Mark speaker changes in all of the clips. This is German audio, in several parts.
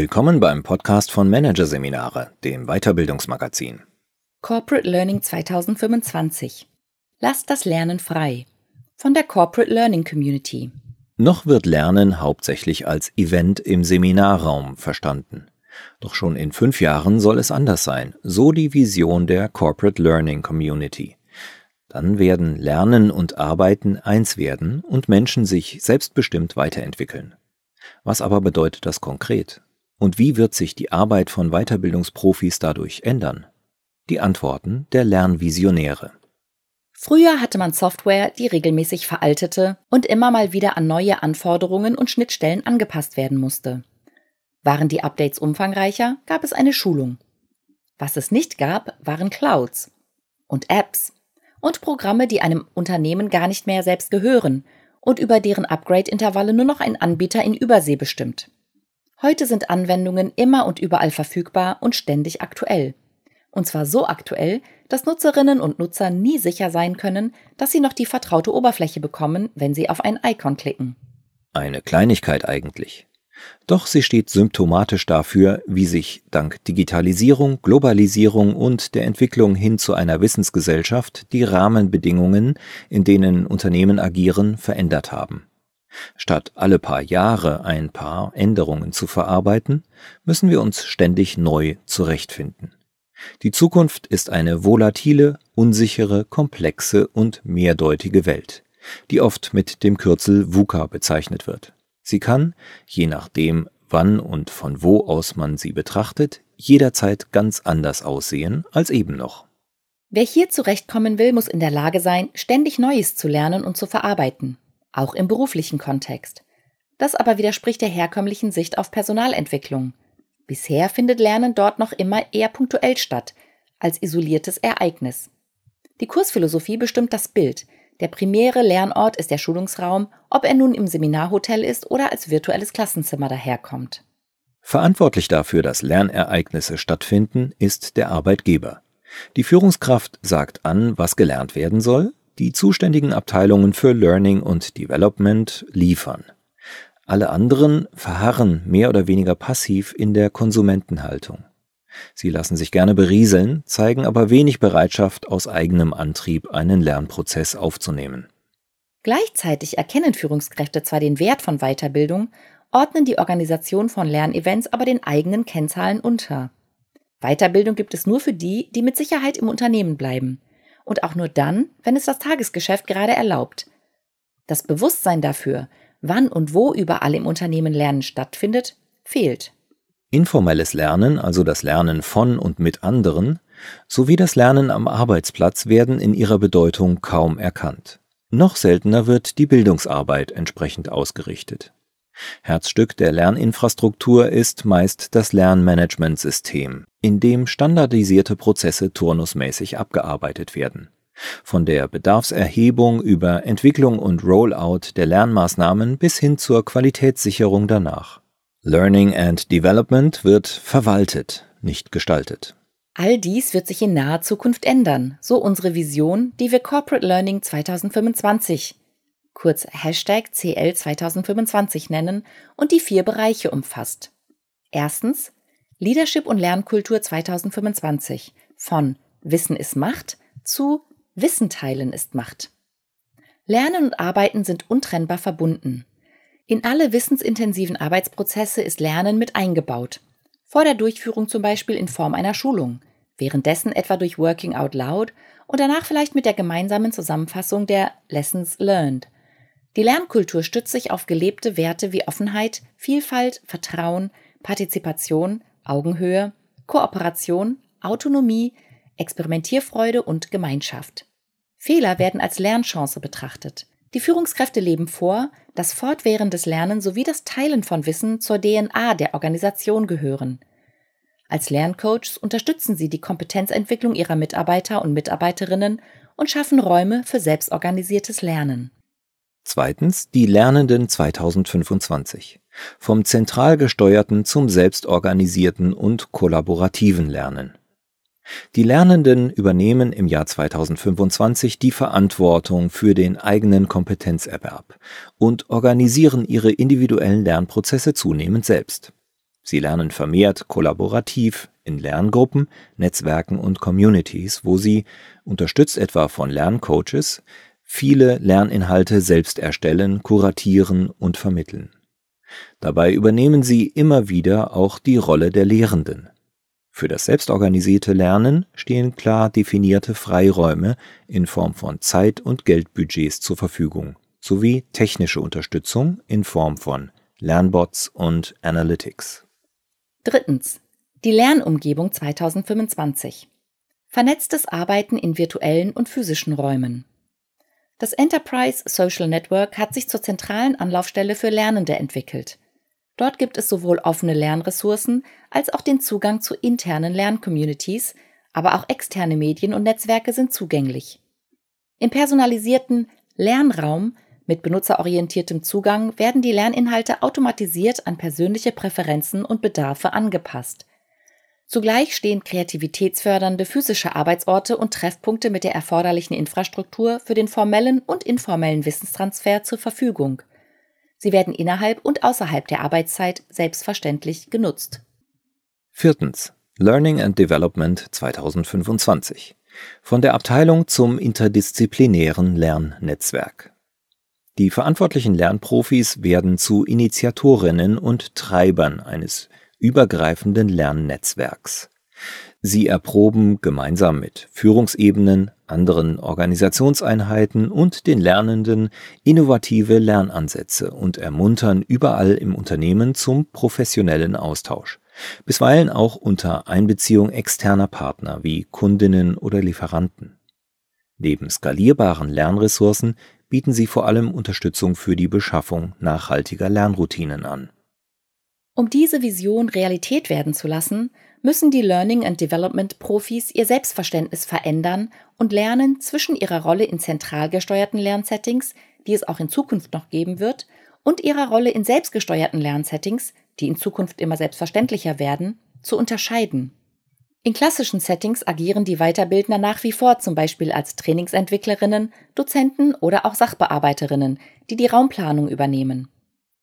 Speaker 1: Willkommen beim Podcast von Managerseminare, dem Weiterbildungsmagazin.
Speaker 2: Corporate Learning 2025. Lasst das Lernen frei. Von der Corporate Learning Community.
Speaker 1: Noch wird Lernen hauptsächlich als Event im Seminarraum verstanden. Doch schon in fünf Jahren soll es anders sein, so die Vision der Corporate Learning Community. Dann werden Lernen und Arbeiten eins werden und Menschen sich selbstbestimmt weiterentwickeln. Was aber bedeutet das konkret? Und wie wird sich die Arbeit von Weiterbildungsprofis dadurch ändern? Die Antworten der Lernvisionäre.
Speaker 2: Früher hatte man Software, die regelmäßig veraltete und immer mal wieder an neue Anforderungen und Schnittstellen angepasst werden musste. Waren die Updates umfangreicher, gab es eine Schulung. Was es nicht gab, waren Clouds und Apps und Programme, die einem Unternehmen gar nicht mehr selbst gehören und über deren Upgrade-Intervalle nur noch ein Anbieter in Übersee bestimmt. Heute sind Anwendungen immer und überall verfügbar und ständig aktuell. Und zwar so aktuell, dass Nutzerinnen und Nutzer nie sicher sein können, dass sie noch die vertraute Oberfläche bekommen, wenn sie auf ein Icon klicken.
Speaker 1: Eine Kleinigkeit eigentlich. Doch sie steht symptomatisch dafür, wie sich dank Digitalisierung, Globalisierung und der Entwicklung hin zu einer Wissensgesellschaft die Rahmenbedingungen, in denen Unternehmen agieren, verändert haben. Statt alle paar Jahre ein paar Änderungen zu verarbeiten, müssen wir uns ständig neu zurechtfinden. Die Zukunft ist eine volatile, unsichere, komplexe und mehrdeutige Welt, die oft mit dem Kürzel VUCA bezeichnet wird. Sie kann, je nachdem, wann und von wo aus man sie betrachtet, jederzeit ganz anders aussehen als eben noch.
Speaker 2: Wer hier zurechtkommen will, muss in der Lage sein, ständig Neues zu lernen und zu verarbeiten, auch im beruflichen Kontext. Das aber widerspricht der herkömmlichen Sicht auf Personalentwicklung. Bisher findet Lernen dort noch immer eher punktuell statt, als isoliertes Ereignis. Die Kursphilosophie bestimmt das Bild, der primäre Lernort ist der Schulungsraum, ob er nun im Seminarhotel ist oder als virtuelles Klassenzimmer daherkommt.
Speaker 1: Verantwortlich dafür, dass Lernereignisse stattfinden, ist der Arbeitgeber. Die Führungskraft sagt an, was gelernt werden soll, die zuständigen Abteilungen für Learning und Development liefern. Alle anderen verharren mehr oder weniger passiv in der Konsumentenhaltung. Sie lassen sich gerne berieseln, zeigen aber wenig Bereitschaft, aus eigenem Antrieb einen Lernprozess aufzunehmen.
Speaker 2: Gleichzeitig erkennen Führungskräfte zwar den Wert von Weiterbildung, ordnen die Organisation von Lernevents aber den eigenen Kennzahlen unter. Weiterbildung gibt es nur für die, die mit Sicherheit im Unternehmen bleiben. Und auch nur dann, wenn es das Tagesgeschäft gerade erlaubt. Das Bewusstsein dafür, wann und wo überall im Unternehmen Lernen stattfindet, fehlt.
Speaker 1: Informelles Lernen, also das Lernen von und mit anderen, sowie das Lernen am Arbeitsplatz werden in ihrer Bedeutung kaum erkannt. Noch seltener wird die Bildungsarbeit entsprechend ausgerichtet. Herzstück der Lerninfrastruktur ist meist das Lernmanagementsystem, in dem standardisierte Prozesse turnusmäßig abgearbeitet werden. Von der Bedarfserhebung über Entwicklung und Rollout der Lernmaßnahmen bis hin zur Qualitätssicherung danach. Learning and Development wird verwaltet, nicht gestaltet.
Speaker 2: All dies wird sich in naher Zukunft ändern, so unsere Vision, die wir Corporate Learning 2025, kurz Hashtag CL 2025 nennen und die vier Bereiche umfasst. Erstens Leadership und Lernkultur 2025 von Wissen ist Macht zu Wissen teilen ist Macht. Lernen und Arbeiten sind untrennbar verbunden. In alle wissensintensiven Arbeitsprozesse ist Lernen mit eingebaut. Vor der Durchführung zum Beispiel in Form einer Schulung, währenddessen etwa durch Working Out Loud und danach vielleicht mit der gemeinsamen Zusammenfassung der Lessons Learned. Die Lernkultur stützt sich auf gelebte Werte wie Offenheit, Vielfalt, Vertrauen, Partizipation, Augenhöhe, Kooperation, Autonomie, Experimentierfreude und Gemeinschaft. Fehler werden als Lernchance betrachtet. Die Führungskräfte leben vor, dass fortwährendes Lernen sowie das Teilen von Wissen zur DNA der Organisation gehören. Als Lerncoaches unterstützen sie die Kompetenzentwicklung ihrer Mitarbeiter und Mitarbeiterinnen und schaffen Räume für selbstorganisiertes Lernen.
Speaker 1: Zweitens die Lernenden 2025. Vom zentral gesteuerten zum selbstorganisierten und kollaborativen Lernen. Die Lernenden übernehmen im Jahr 2025 die Verantwortung für den eigenen Kompetenzerwerb und organisieren ihre individuellen Lernprozesse zunehmend selbst. Sie lernen vermehrt kollaborativ in Lerngruppen, Netzwerken und Communities, wo sie, unterstützt etwa von Lerncoaches, viele Lerninhalte selbst erstellen, kuratieren und vermitteln. Dabei übernehmen sie immer wieder auch die Rolle der Lehrenden. Für das selbstorganisierte Lernen stehen klar definierte Freiräume in Form von Zeit- und Geldbudgets zur Verfügung, sowie technische Unterstützung in Form von Lernbots und Analytics.
Speaker 2: Drittens. Die Lernumgebung 2025. Vernetztes Arbeiten in virtuellen und physischen Räumen. Das Enterprise Social Network hat sich zur zentralen Anlaufstelle für Lernende entwickelt. Dort gibt es sowohl offene Lernressourcen als auch den Zugang zu internen Lerncommunities, aber auch externe Medien und Netzwerke sind zugänglich. Im personalisierten Lernraum mit benutzerorientiertem Zugang werden die Lerninhalte automatisiert an persönliche Präferenzen und Bedarfe angepasst. Zugleich stehen kreativitätsfördernde physische Arbeitsorte und Treffpunkte mit der erforderlichen Infrastruktur für den formellen und informellen Wissenstransfer zur Verfügung. Sie werden innerhalb und außerhalb der Arbeitszeit selbstverständlich genutzt.
Speaker 1: Viertens. Learning and Development 2025. Von der Abteilung zum interdisziplinären Lernnetzwerk. Die verantwortlichen Lernprofis werden zu Initiatorinnen und Treibern eines übergreifenden Lernnetzwerks. Sie erproben gemeinsam mit Führungsebenen, anderen Organisationseinheiten und den Lernenden innovative Lernansätze und ermuntern überall im Unternehmen zum professionellen Austausch, bisweilen auch unter Einbeziehung externer Partner wie Kundinnen oder Lieferanten. Neben skalierbaren Lernressourcen bieten sie vor allem Unterstützung für die Beschaffung nachhaltiger Lernroutinen an.
Speaker 2: Um diese Vision Realität werden zu lassen, müssen die Learning and Development Profis ihr Selbstverständnis verändern und lernen, zwischen ihrer Rolle in zentral gesteuerten Lernsettings, die es auch in Zukunft noch geben wird, und ihrer Rolle in selbstgesteuerten Lernsettings, die in Zukunft immer selbstverständlicher werden, zu unterscheiden. In klassischen Settings agieren die Weiterbildner nach wie vor zum Beispiel als Trainingsentwicklerinnen, Dozenten oder auch Sachbearbeiterinnen, die die Raumplanung übernehmen.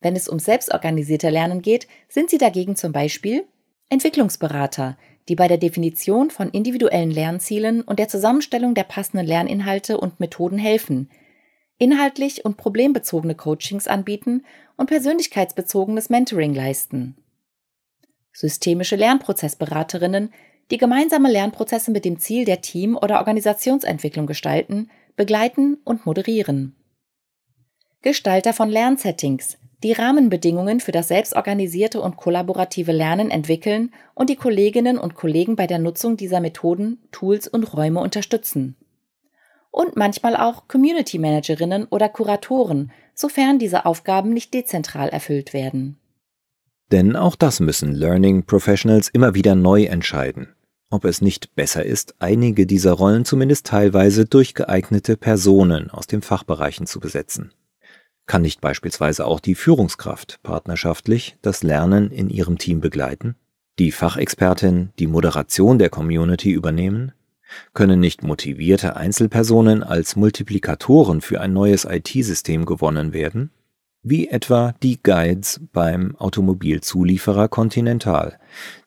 Speaker 2: Wenn es um selbstorganisierte Lernen geht, sind sie dagegen zum Beispiel Entwicklungsberater, die bei der Definition von individuellen Lernzielen und der Zusammenstellung der passenden Lerninhalte und Methoden helfen, inhaltlich und problembezogene Coachings anbieten und persönlichkeitsbezogenes Mentoring leisten. Systemische Lernprozessberaterinnen, die gemeinsame Lernprozesse mit dem Ziel der Team- oder Organisationsentwicklung gestalten, begleiten und moderieren. Gestalter von Lernsettings, die Rahmenbedingungen für das selbstorganisierte und kollaborative Lernen entwickeln und die Kolleginnen und Kollegen bei der Nutzung dieser Methoden, Tools und Räume unterstützen. Und manchmal auch Community Managerinnen oder Kuratoren, sofern diese Aufgaben nicht dezentral erfüllt werden.
Speaker 1: Denn auch das müssen Learning Professionals immer wieder neu entscheiden, ob es nicht besser ist, einige dieser Rollen zumindest teilweise durch geeignete Personen aus den Fachbereichen zu besetzen. Kann nicht beispielsweise auch die Führungskraft partnerschaftlich das Lernen in ihrem Team begleiten? Die Fachexpertin die Moderation der Community übernehmen? Können nicht motivierte Einzelpersonen als Multiplikatoren für ein neues IT-System gewonnen werden? Wie etwa die Guides beim Automobilzulieferer Continental,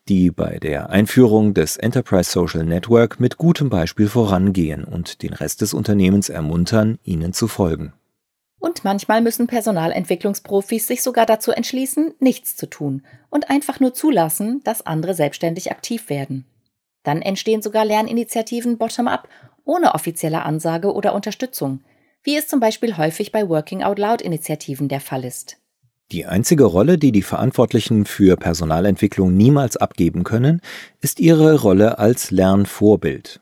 Speaker 1: die bei der Einführung des Enterprise Social Network mit gutem Beispiel vorangehen und den Rest des Unternehmens ermuntern, ihnen zu folgen.
Speaker 2: Und manchmal müssen Personalentwicklungsprofis sich sogar dazu entschließen, nichts zu tun und einfach nur zulassen, dass andere selbstständig aktiv werden. Dann entstehen sogar Lerninitiativen bottom-up, ohne offizielle Ansage oder Unterstützung, wie es zum Beispiel häufig bei Working Out Loud-Initiativen der Fall ist.
Speaker 1: Die einzige Rolle, die die Verantwortlichen für Personalentwicklung niemals abgeben können, ist ihre Rolle als Lernvorbild.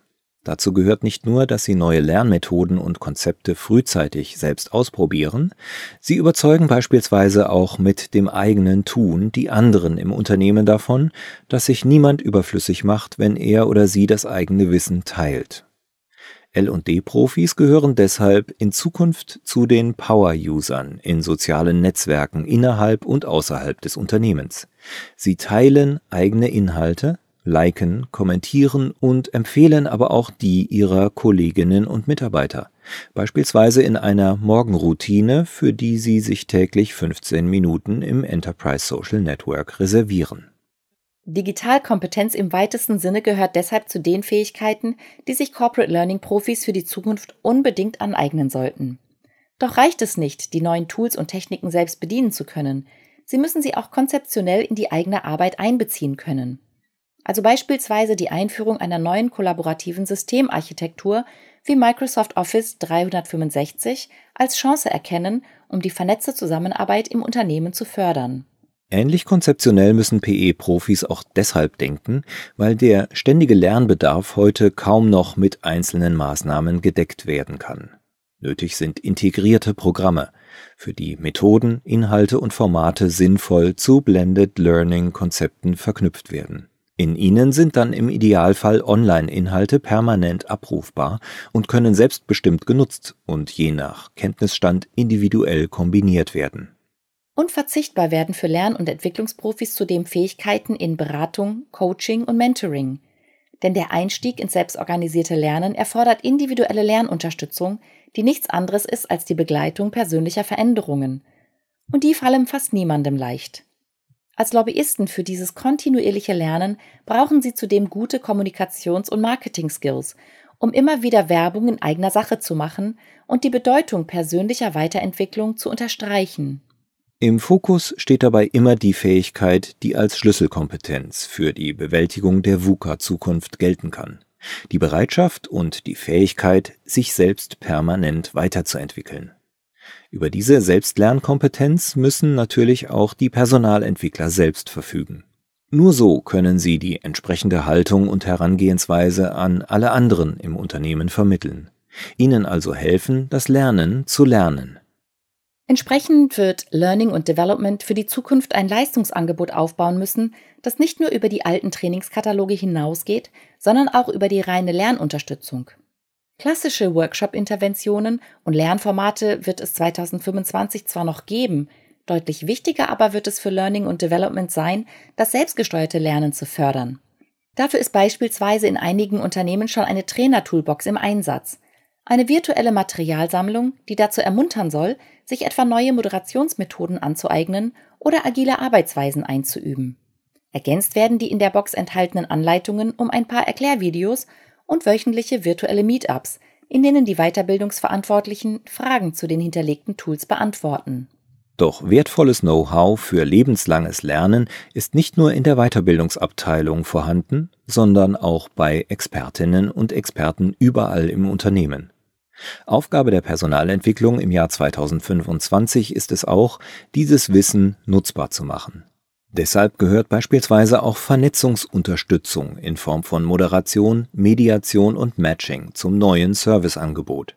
Speaker 1: Dazu gehört nicht nur, dass sie neue Lernmethoden und Konzepte frühzeitig selbst ausprobieren, sie überzeugen beispielsweise auch mit dem eigenen Tun die anderen im Unternehmen davon, dass sich niemand überflüssig macht, wenn er oder sie das eigene Wissen teilt. L&D-Profis gehören deshalb in Zukunft zu den Power-Usern in sozialen Netzwerken innerhalb und außerhalb des Unternehmens. Sie teilen eigene Inhalte, liken, kommentieren und empfehlen aber auch die ihrer Kolleginnen und Mitarbeiter, beispielsweise in einer Morgenroutine, für die sie sich täglich 15 Minuten im Enterprise Social Network reservieren
Speaker 2: Digitalkompetenz im weitesten Sinne gehört deshalb zu den Fähigkeiten, die sich Corporate Learning Profis für die Zukunft unbedingt aneignen sollten. Doch reicht es nicht, die neuen Tools und Techniken selbst bedienen zu können. Sie müssen sie auch konzeptionell in die eigene Arbeit einbeziehen können. Also beispielsweise die Einführung einer neuen kollaborativen Systemarchitektur wie Microsoft Office 365 als Chance erkennen, um die vernetzte Zusammenarbeit im Unternehmen zu fördern.
Speaker 1: Ähnlich konzeptionell müssen PE-Profis auch deshalb denken, weil der ständige Lernbedarf heute kaum noch mit einzelnen Maßnahmen gedeckt werden kann. Nötig sind integrierte Programme, für die Methoden, Inhalte und Formate sinnvoll zu Blended Learning Konzepten verknüpft werden. In ihnen sind dann im Idealfall Online-Inhalte permanent abrufbar und können selbstbestimmt genutzt und je nach Kenntnisstand individuell kombiniert werden.
Speaker 2: Unverzichtbar werden für Lern- und Entwicklungsprofis zudem Fähigkeiten in Beratung, Coaching und Mentoring. Denn der Einstieg ins selbstorganisierte Lernen erfordert individuelle Lernunterstützung, die nichts anderes ist als die Begleitung persönlicher Veränderungen. Und die fallen fast niemandem leicht. Als Lobbyisten für dieses kontinuierliche Lernen brauchen sie zudem gute Kommunikations- und Marketing-Skills, um immer wieder Werbung in eigener Sache zu machen und die Bedeutung persönlicher Weiterentwicklung zu unterstreichen.
Speaker 1: Im Fokus steht dabei immer die Fähigkeit, die als Schlüsselkompetenz für die Bewältigung der VUCA-Zukunft gelten kann. Die Bereitschaft und die Fähigkeit, sich selbst permanent weiterzuentwickeln. Über diese Selbstlernkompetenz müssen natürlich auch die Personalentwickler selbst verfügen. Nur so können sie die entsprechende Haltung und Herangehensweise an alle anderen im Unternehmen vermitteln. Ihnen also helfen, das Lernen zu lernen.
Speaker 2: Entsprechend wird Learning und Development für die Zukunft ein Leistungsangebot aufbauen müssen, das nicht nur über die alten Trainingskataloge hinausgeht, sondern auch über die reine Lernunterstützung. Klassische Workshop-Interventionen und Lernformate wird es 2025 zwar noch geben, deutlich wichtiger aber wird es für Learning und Development sein, das selbstgesteuerte Lernen zu fördern. Dafür ist beispielsweise in einigen Unternehmen schon eine Trainer-Toolbox im Einsatz. Eine virtuelle Materialsammlung, die dazu ermuntern soll, sich etwa neue Moderationsmethoden anzueignen oder agile Arbeitsweisen einzuüben. Ergänzt werden die in der Box enthaltenen Anleitungen um ein paar Erklärvideos und wöchentliche virtuelle Meetups, in denen die Weiterbildungsverantwortlichen Fragen zu den hinterlegten Tools beantworten.
Speaker 1: Doch wertvolles Know-how für lebenslanges Lernen ist nicht nur in der Weiterbildungsabteilung vorhanden, sondern auch bei Expertinnen und Experten überall im Unternehmen. Aufgabe der Personalentwicklung im Jahr 2025 ist es auch, dieses Wissen nutzbar zu machen. Deshalb gehört beispielsweise auch Vernetzungsunterstützung in Form von Moderation, Mediation und Matching zum neuen Serviceangebot.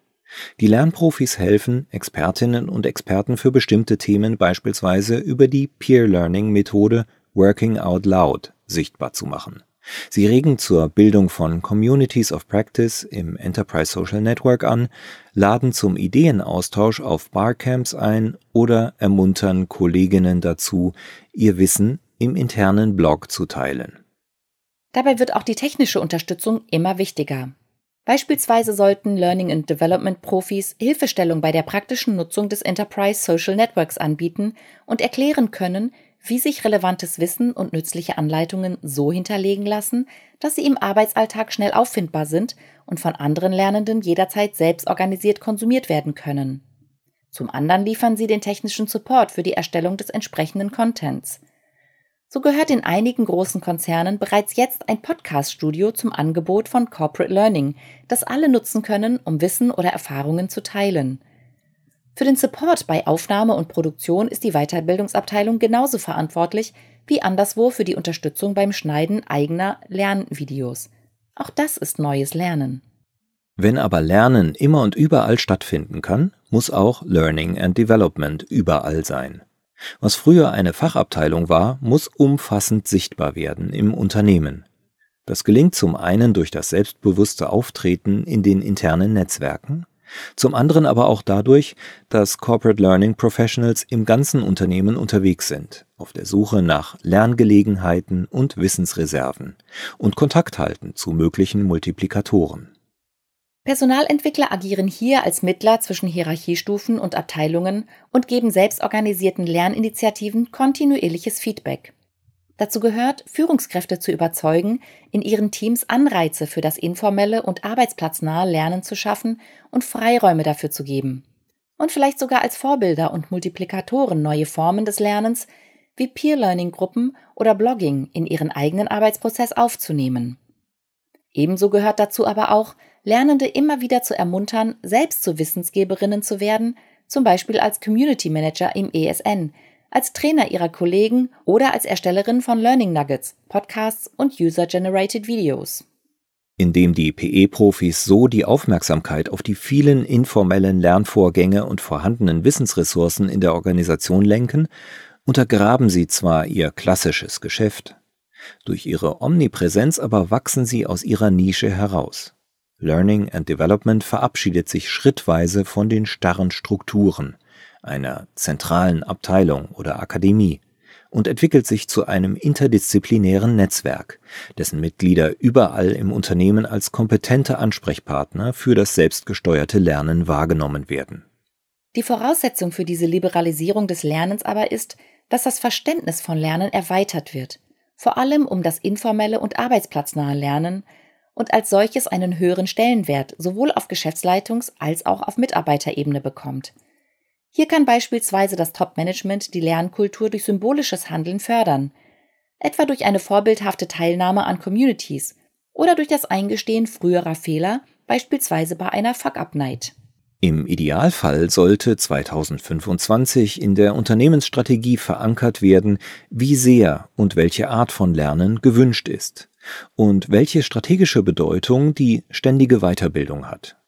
Speaker 1: Die Lernprofis helfen, Expertinnen und Experten für bestimmte Themen beispielsweise über die Peer Learning Methode Working Out Loud sichtbar zu machen. Sie regen zur Bildung von Communities of Practice im Enterprise Social Network an, laden zum Ideenaustausch auf Barcamps ein oder ermuntern Kolleginnen dazu, ihr Wissen im internen Blog zu teilen.
Speaker 2: Dabei wird auch die technische Unterstützung immer wichtiger. Beispielsweise sollten Learning and Development Profis Hilfestellung bei der praktischen Nutzung des Enterprise Social Networks anbieten und erklären können, wie sich relevantes Wissen und nützliche Anleitungen so hinterlegen lassen, dass sie im Arbeitsalltag schnell auffindbar sind und von anderen Lernenden jederzeit selbst organisiert konsumiert werden können. Zum anderen liefern sie den technischen Support für die Erstellung des entsprechenden Contents. So gehört in einigen großen Konzernen bereits jetzt ein Podcast-Studio zum Angebot von Corporate Learning, das alle nutzen können, um Wissen oder Erfahrungen zu teilen. Für den Support bei Aufnahme und Produktion ist die Weiterbildungsabteilung genauso verantwortlich wie anderswo für die Unterstützung beim Schneiden eigener Lernvideos. Auch das ist neues Lernen.
Speaker 1: Wenn aber Lernen immer und überall stattfinden kann, muss auch Learning and Development überall sein. Was früher eine Fachabteilung war, muss umfassend sichtbar werden im Unternehmen. Das gelingt zum einen durch das selbstbewusste Auftreten in den internen Netzwerken, zum anderen aber auch dadurch, dass Corporate Learning Professionals im ganzen Unternehmen unterwegs sind, auf der Suche nach Lerngelegenheiten und Wissensreserven und Kontakt halten zu möglichen Multiplikatoren.
Speaker 2: Personalentwickler agieren hier als Mittler zwischen Hierarchiestufen und Abteilungen und geben selbstorganisierten Lerninitiativen kontinuierliches Feedback. Dazu gehört, Führungskräfte zu überzeugen, in ihren Teams Anreize für das informelle und arbeitsplatznahe Lernen zu schaffen und Freiräume dafür zu geben. Und vielleicht sogar als Vorbilder und Multiplikatoren neue Formen des Lernens wie Peer-Learning-Gruppen oder Blogging in ihren eigenen Arbeitsprozess aufzunehmen. Ebenso gehört dazu aber auch, Lernende immer wieder zu ermuntern, selbst zu Wissensgeberinnen zu werden, zum Beispiel als Community Manager im ESN, als Trainer ihrer Kollegen oder als Erstellerin von Learning Nuggets, Podcasts und User-Generated Videos.
Speaker 1: Indem die PE-Profis so die Aufmerksamkeit auf die vielen informellen Lernvorgänge und vorhandenen Wissensressourcen in der Organisation lenken, untergraben sie zwar ihr klassisches Geschäft, durch ihre Omnipräsenz aber wachsen sie aus ihrer Nische heraus. Learning and Development verabschiedet sich schrittweise von den starren Strukturen einer zentralen Abteilung oder Akademie und entwickelt sich zu einem interdisziplinären Netzwerk, dessen Mitglieder überall im Unternehmen als kompetente Ansprechpartner für das selbstgesteuerte Lernen wahrgenommen werden.
Speaker 2: Die Voraussetzung für diese Liberalisierung des Lernens aber ist, dass das Verständnis von Lernen erweitert wird, vor allem um das informelle und arbeitsplatznahe Lernen und als solches einen höheren Stellenwert sowohl auf Geschäftsleitungs- als auch auf Mitarbeiterebene bekommt – hier kann beispielsweise das Top-Management die Lernkultur durch symbolisches Handeln fördern, etwa durch eine vorbildhafte Teilnahme an Communities oder durch das Eingestehen früherer Fehler, beispielsweise bei einer Fuck-Up-Night.
Speaker 1: Im Idealfall sollte 2025 in der Unternehmensstrategie verankert werden, wie sehr und welche Art von Lernen gewünscht ist und welche strategische Bedeutung die ständige Weiterbildung hat.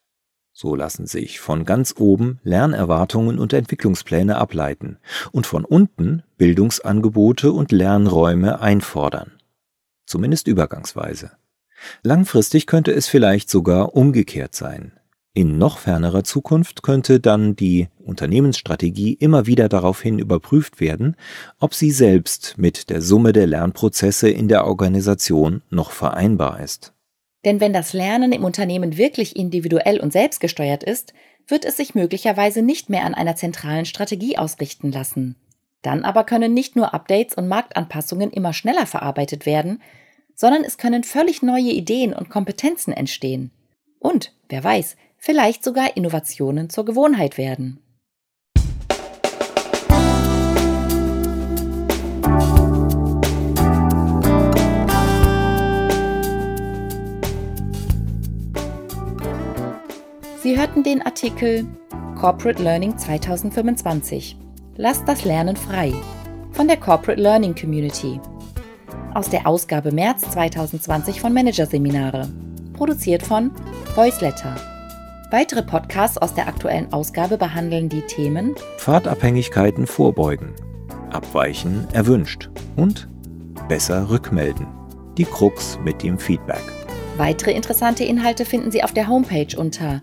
Speaker 1: So lassen sich von ganz oben Lernerwartungen und Entwicklungspläne ableiten und von unten Bildungsangebote und Lernräume einfordern. Zumindest übergangsweise. Langfristig könnte es vielleicht sogar umgekehrt sein. In noch fernerer Zukunft könnte dann die Unternehmensstrategie immer wieder daraufhin überprüft werden, ob sie selbst mit der Summe der Lernprozesse in der Organisation noch vereinbar ist.
Speaker 2: Denn wenn das Lernen im Unternehmen wirklich individuell und selbstgesteuert ist, wird es sich möglicherweise nicht mehr an einer zentralen Strategie ausrichten lassen. Dann aber können nicht nur Updates und Marktanpassungen immer schneller verarbeitet werden, sondern es können völlig neue Ideen und Kompetenzen entstehen. Und, wer weiß, vielleicht sogar Innovationen zur Gewohnheit werden. Sie hörten den Artikel Corporate Learning 2025. Lasst das Lernen frei von der Corporate Learning Community. Aus der Ausgabe März 2020 von Managerseminare. Produziert von Voiceletter. Weitere Podcasts aus der aktuellen Ausgabe behandeln die Themen
Speaker 1: Pfadabhängigkeiten vorbeugen, Abweichen erwünscht und besser rückmelden. Die Krux mit dem Feedback.
Speaker 2: Weitere interessante Inhalte finden Sie auf der Homepage unter